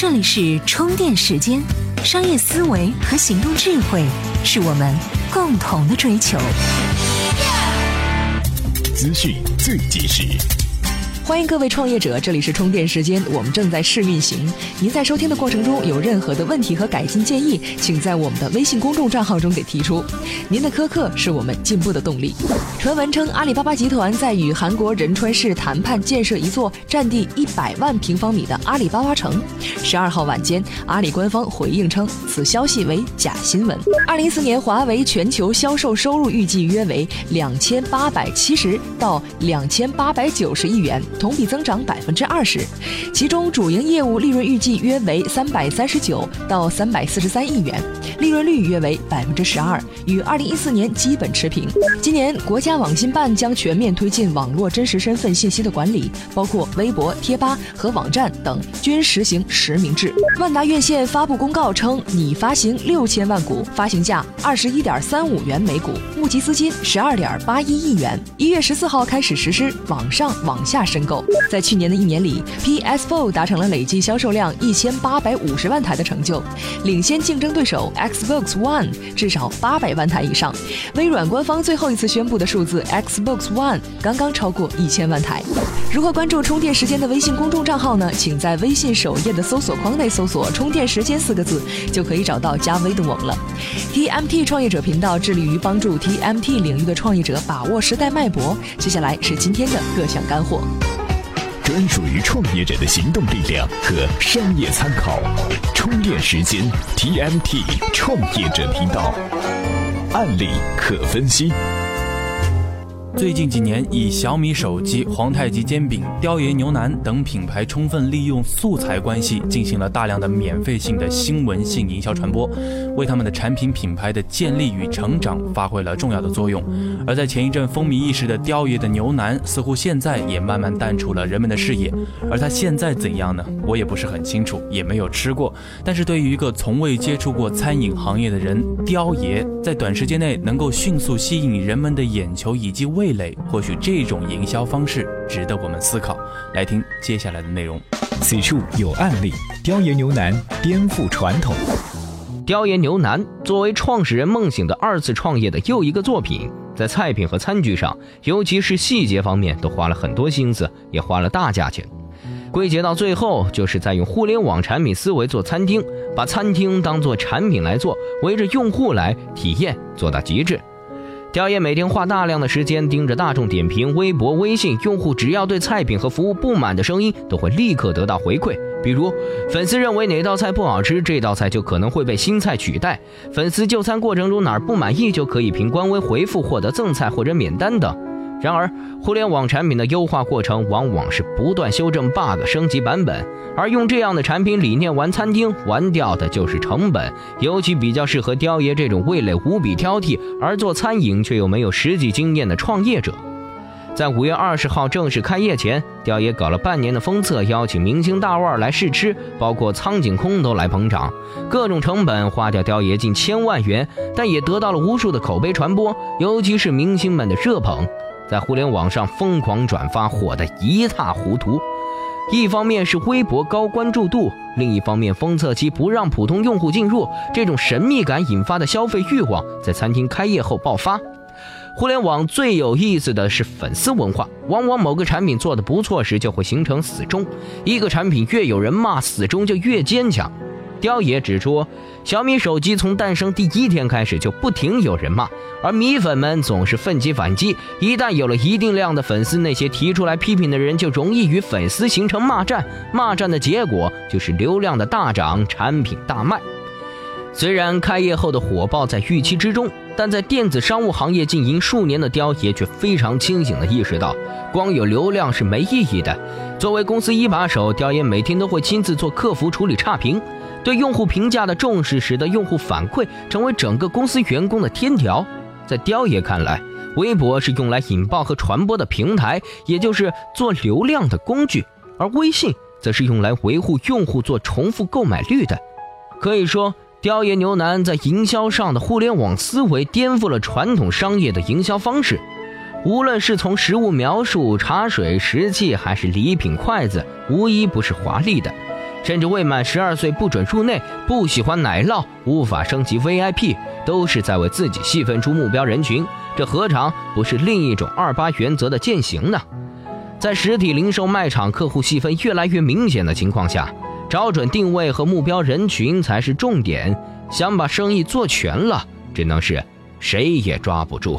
这里是充电时间，商业思维和行动智慧是我们共同的追求。资讯最及时。欢迎各位创业者，这里是充电时间，我们正在试运行。您在收听的过程中有任何的问题和改进建议，请在我们的微信公众账号中给提出。您的苛刻是我们进步的动力。传闻称，阿里巴巴集团在与韩国仁川市谈判建设一座占地一百万平方米的阿里巴巴城。十二号晚间，阿里官方回应称，此消息为假新闻。二零一四年，华为全球销售收入预计约为两千八百七十到两千八百九十亿元。同比增长百分之二十，其中主营业务利润预计约为三百三十九到三百四十三亿元，利润率约为百分之十二，与二零一四年基本持平。今年国家网信办将全面推进网络真实身份信息的管理，包括微博、贴吧和网站等均实行实名制。万达院线发布公告称，拟发行六千万股，发行价二十一点三五元每股，募集资金十二点八一亿元。一月十四号开始实施网上网下申。在去年的一年里，PS4 达成了累计销售量一千八百五十万台的成就，领先竞争对手 Xbox One 至少八百万台以上。微软官方最后一次宣布的数字，Xbox One 刚刚超过一千万台。如何关注充电时间的微信公众账号呢？请在微信首页的搜索框内搜索“充电时间”四个字，就可以找到加微的我们了。TMT 创业者频道致力于帮助 TMT 领域的创业者把握时代脉搏。接下来是今天的各项干货。专属于创业者的行动力量和商业参考，充电时间 TMT 创业者频道，案例可分析。最近几年，以小米手机、皇太极煎饼、雕爷牛腩等品牌充分利用素材关系，进行了大量的免费性的新闻性营销传播，为他们的产品品牌的建立与成长发挥了重要的作用。而在前一阵风靡一时的雕爷的牛腩，似乎现在也慢慢淡出了人们的视野。而他现在怎样呢？我也不是很清楚，也没有吃过。但是对于一个从未接触过餐饮行业的人，雕爷在短时间内能够迅速吸引人们的眼球以及味。味蕾，或许这种营销方式值得我们思考。来听接下来的内容。此处有案例：雕爷牛腩颠覆传统。雕爷牛腩作为创始人梦醒的二次创业的又一个作品，在菜品和餐具上，尤其是细节方面，都花了很多心思，也花了大价钱。归结到最后，就是在用互联网产品思维做餐厅，把餐厅当做产品来做，围着用户来体验，做到极致。雕爷每天花大量的时间盯着大众点评、微博、微信，用户只要对菜品和服务不满的声音，都会立刻得到回馈。比如，粉丝认为哪道菜不好吃，这道菜就可能会被新菜取代；粉丝就餐过程中哪儿不满意，就可以凭官微回复获得赠菜或者免单等。然而，互联网产品的优化过程往往是不断修正 bug、升级版本，而用这样的产品理念玩餐厅，玩掉的就是成本。尤其比较适合雕爷这种味蕾无比挑剔，而做餐饮却又没有实际经验的创业者。在五月二十号正式开业前，雕爷搞了半年的封测，邀请明星大腕来试吃，包括苍井空都来捧场，各种成本花掉雕爷近千万元，但也得到了无数的口碑传播，尤其是明星们的热捧。在互联网上疯狂转发，火得一塌糊涂。一方面是微博高关注度，另一方面封测期不让普通用户进入，这种神秘感引发的消费欲望在餐厅开业后爆发。互联网最有意思的是粉丝文化，往往某个产品做得不错时就会形成死忠，一个产品越有人骂，死忠就越坚强。雕爷指出，小米手机从诞生第一天开始就不停有人骂，而米粉们总是奋起反击。一旦有了一定量的粉丝，那些提出来批评的人就容易与粉丝形成骂战，骂战的结果就是流量的大涨，产品大卖。虽然开业后的火爆在预期之中，但在电子商务行业经营数年的雕爷却非常清醒地意识到，光有流量是没意义的。作为公司一把手，雕爷每天都会亲自做客服处理差评。对用户评价的重视，使得用户反馈成为整个公司员工的天条。在雕爷看来，微博是用来引爆和传播的平台，也就是做流量的工具；而微信则是用来维护用户做重复购买率的。可以说，雕爷牛腩在营销上的互联网思维颠覆了传统商业的营销方式。无论是从食物描述、茶水、食器，还是礼品、筷子，无一不是华丽的。甚至未满十二岁不准入内，不喜欢奶酪无法升级 VIP，都是在为自己细分出目标人群。这何尝不是另一种二八原则的践行呢？在实体零售卖场客户细分越来越明显的情况下，找准定位和目标人群才是重点。想把生意做全了，只能是谁也抓不住。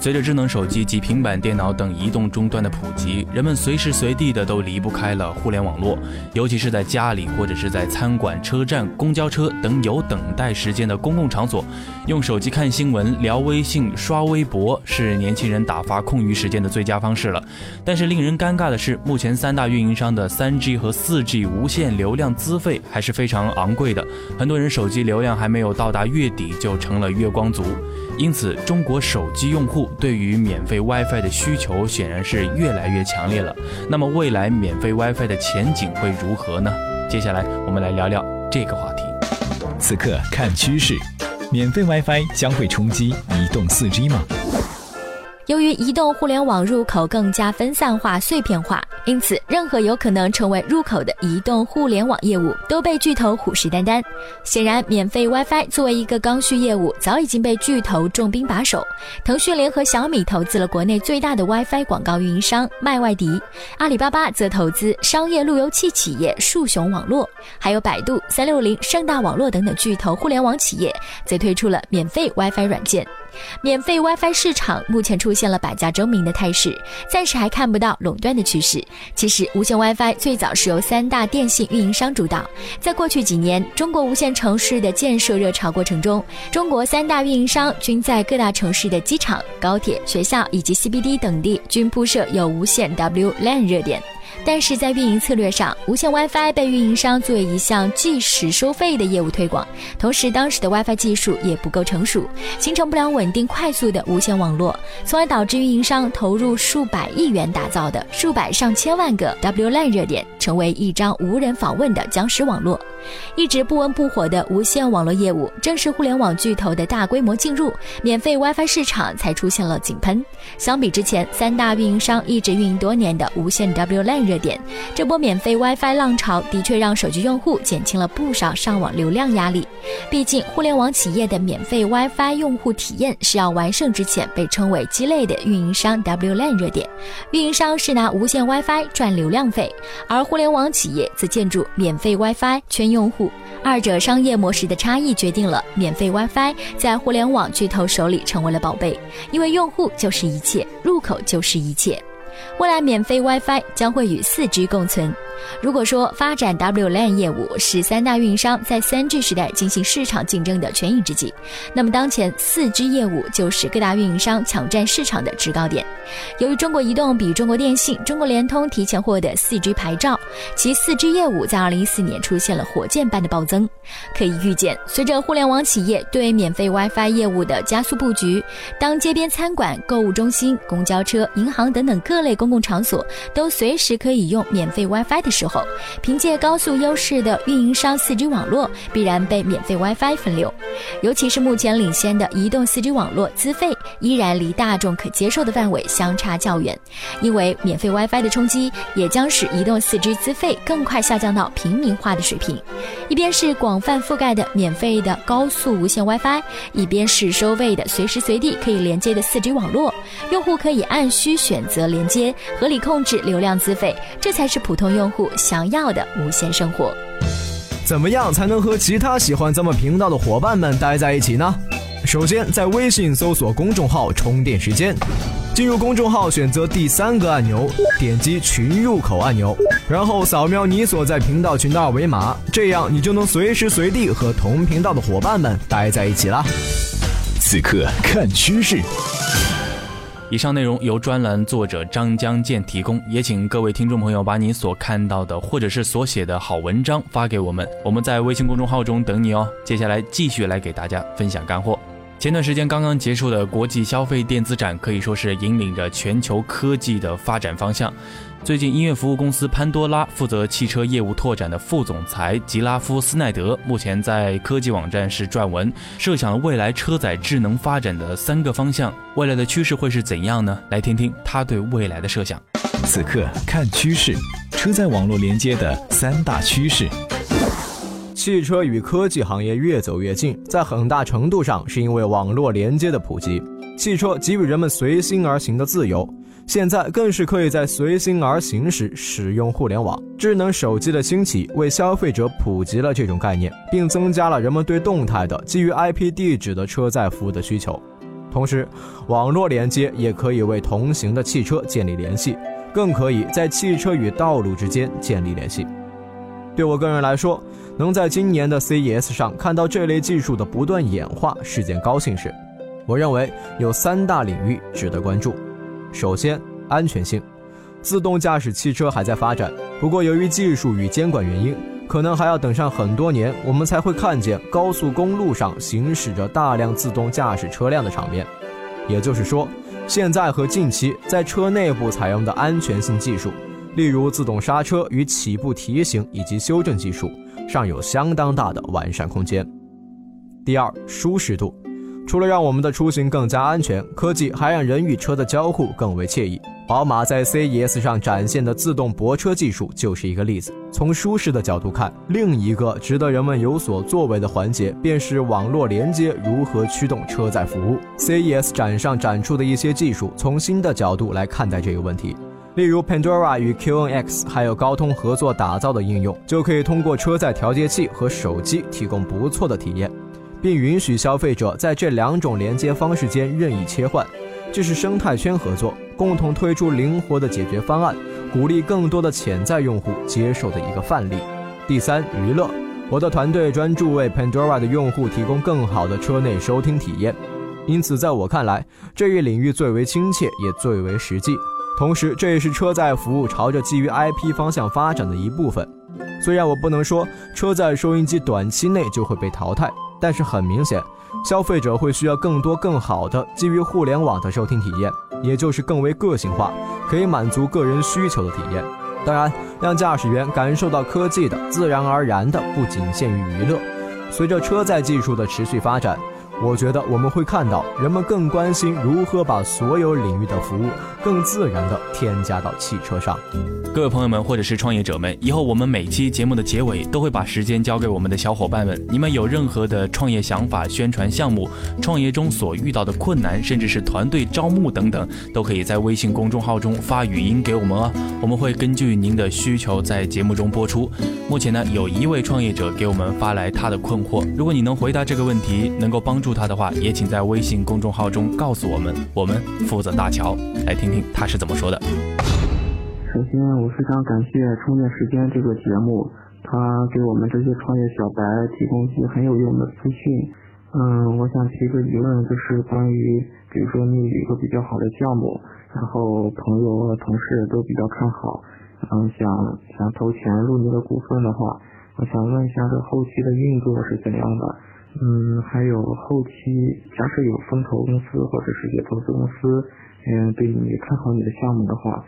随着智能手机及平板电脑等移动终端的普及，人们随时随地的都离不开了互联网络，尤其是在家里或者是在餐馆、车站、公交车等有等待时间的公共场所，用手机看新闻、聊微信、刷微博是年轻人打发空余时间的最佳方式了。但是令人尴尬的是，目前三大运营商的 3G 和 4G 无线流量资费还是非常昂贵的，很多人手机流量还没有到达月底就成了月光族。因此，中国手机用户对于免费 WiFi 的需求显然是越来越强烈了。那么，未来免费 WiFi 的前景会如何呢？接下来，我们来聊聊这个话题。此刻看趋势，免费 WiFi 将会冲击移动 4G 吗？由于移动互联网入口更加分散化、碎片化。因此，任何有可能成为入口的移动互联网业务都被巨头虎视眈眈。显然，免费 WiFi 作为一个刚需业务，早已经被巨头重兵把守。腾讯联合小米投资了国内最大的 WiFi 广告运营商麦外迪，阿里巴巴则投资商业路由器企业树熊网络，还有百度、三六零、盛大网络等等巨头互联网企业，则推出了免费 WiFi 软件。免费 WiFi 市场目前出现了百家争鸣的态势，暂时还看不到垄断的趋势。其实，无线 WiFi 最早是由三大电信运营商主导。在过去几年，中国无线城市的建设热潮过程中，中国三大运营商均在各大城市的机场、高铁、学校以及 CBD 等地均铺设有无线 WLAN 热点。但是在运营策略上，无线 WiFi 被运营商作为一项即时收费的业务推广，同时当时的 WiFi 技术也不够成熟，形成不了稳定快速的无线网络，从而导致运营商投入数百亿元打造的数百上千万个 WLAN 热点，成为一张无人访问的僵尸网络。一直不温不火的无线网络业务，正是互联网巨头的大规模进入，免费 WiFi 市场才出现了井喷。相比之前，三大运营商一直运营多年的无线 WLAN 热点，这波免费 WiFi 浪潮的确让手机用户减轻了不少上网流量压力。毕竟，互联网企业的免费 WiFi 用户体验是要完胜之前被称为鸡肋的运营商 WLAN 热点。运营商是拿无线 WiFi 赚流量费，而互联网企业则建筑免费 WiFi 圈。用户，二者商业模式的差异决定了免费 WiFi 在互联网巨头手里成为了宝贝，因为用户就是一切，入口就是一切。未来免费 WiFi 将会与 4G 共存。如果说发展 WLAN 业务是三大运营商在 3G 时代进行市场竞争的权宜之计，那么当前 4G 业务就是各大运营商抢占市场的制高点。由于中国移动比中国电信、中国联通提前获得 4G 牌照，其 4G 业务在2014年出现了火箭般的暴增。可以预见，随着互联网企业对免费 WiFi 业务的加速布局，当街边餐馆、购物中心、公交车、银行等等各类公共场所都随时可以用免费 WiFi 的。时候，凭借高速优势的运营商 4G 网络必然被免费 WiFi 分流，尤其是目前领先的移动 4G 网络资费依然离大众可接受的范围相差较远，因为免费 WiFi 的冲击也将使移动 4G 资费更快下降到平民化的水平。一边是广泛覆盖的免费的高速无线 WiFi，一边是收费的随时随地可以连接的 4G 网络，用户可以按需选择连接，合理控制流量资费，这才是普通用户。想要的无线生活，怎么样才能和其他喜欢咱们频道的伙伴们待在一起呢？首先，在微信搜索公众号“充电时间”，进入公众号，选择第三个按钮，点击群入口按钮，然后扫描你所在频道群的二维码，这样你就能随时随地和同频道的伙伴们待在一起了。此刻看趋势。以上内容由专栏作者张江健提供，也请各位听众朋友把你所看到的或者是所写的好文章发给我们，我们在微信公众号中等你哦。接下来继续来给大家分享干货。前段时间刚刚结束的国际消费电子展，可以说是引领着全球科技的发展方向。最近，音乐服务公司潘多拉负责汽车业务拓展的副总裁吉拉夫斯奈德，目前在科技网站是撰文，设想了未来车载智能发展的三个方向。未来的趋势会是怎样呢？来听听他对未来的设想。此刻看趋势，车载网络连接的三大趋势。汽车与科技行业越走越近，在很大程度上是因为网络连接的普及。汽车给予人们随心而行的自由，现在更是可以在随心而行时使用互联网。智能手机的兴起为消费者普及了这种概念，并增加了人们对动态的基于 IP 地址的车载服务的需求。同时，网络连接也可以为同行的汽车建立联系，更可以在汽车与道路之间建立联系。对我个人来说，能在今年的 CES 上看到这类技术的不断演化是件高兴事。我认为有三大领域值得关注。首先，安全性，自动驾驶汽车还在发展，不过由于技术与监管原因，可能还要等上很多年，我们才会看见高速公路上行驶着大量自动驾驶车辆的场面。也就是说，现在和近期在车内部采用的安全性技术。例如自动刹车与起步提醒以及修正技术，尚有相当大的完善空间。第二，舒适度，除了让我们的出行更加安全，科技还让人与车的交互更为惬意。宝马在 CES 上展现的自动泊车技术就是一个例子。从舒适的角度看，另一个值得人们有所作为的环节，便是网络连接如何驱动车载服务。CES 展上展出的一些技术，从新的角度来看待这个问题。例如，Pandora 与 QNX 还有高通合作打造的应用，就可以通过车载调节器和手机提供不错的体验，并允许消费者在这两种连接方式间任意切换。这是生态圈合作，共同推出灵活的解决方案，鼓励更多的潜在用户接受的一个范例。第三，娱乐，我的团队专注为 Pandora 的用户提供更好的车内收听体验，因此在我看来，这一领域最为亲切也最为实际。同时，这也是车载服务朝着基于 IP 方向发展的一部分。虽然我不能说车载收音机短期内就会被淘汰，但是很明显，消费者会需要更多更好的基于互联网的收听体验，也就是更为个性化、可以满足个人需求的体验。当然，让驾驶员感受到科技的，自然而然的不仅限于娱乐。随着车载技术的持续发展。我觉得我们会看到人们更关心如何把所有领域的服务更自然地添加到汽车上。各位朋友们，或者是创业者们，以后我们每期节目的结尾都会把时间交给我们的小伙伴们。你们有任何的创业想法、宣传项目、创业中所遇到的困难，甚至是团队招募等等，都可以在微信公众号中发语音给我们哦。我们会根据您的需求在节目中播出。目前呢，有一位创业者给我们发来他的困惑，如果你能回答这个问题，能够帮助。他的话也请在微信公众号中告诉我们，我们负责大桥，来听听他是怎么说的。首先，我非常感谢充电时间这个节目，他给我们这些创业小白提供一些很有用的资讯。嗯，我想提个疑问，就是关于，比如说你有一个比较好的项目，然后朋友和同事都比较看好，嗯，想想投钱入你的股份的话，我想问一下，这后期的运作是怎样的？嗯，还有后期，假设有风投公司或者是些投资公司，嗯，对你看好你的项目的话，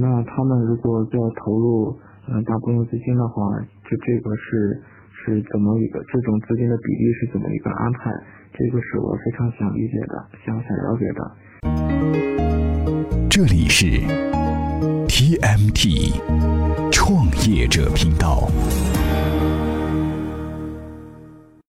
那他们如果要投入嗯大部分资金的话，就这个是是怎么一个这种资金的比例是怎么一个安排？这个是我非常想理解的，想想了解的。这里是 TMT 创业者频道。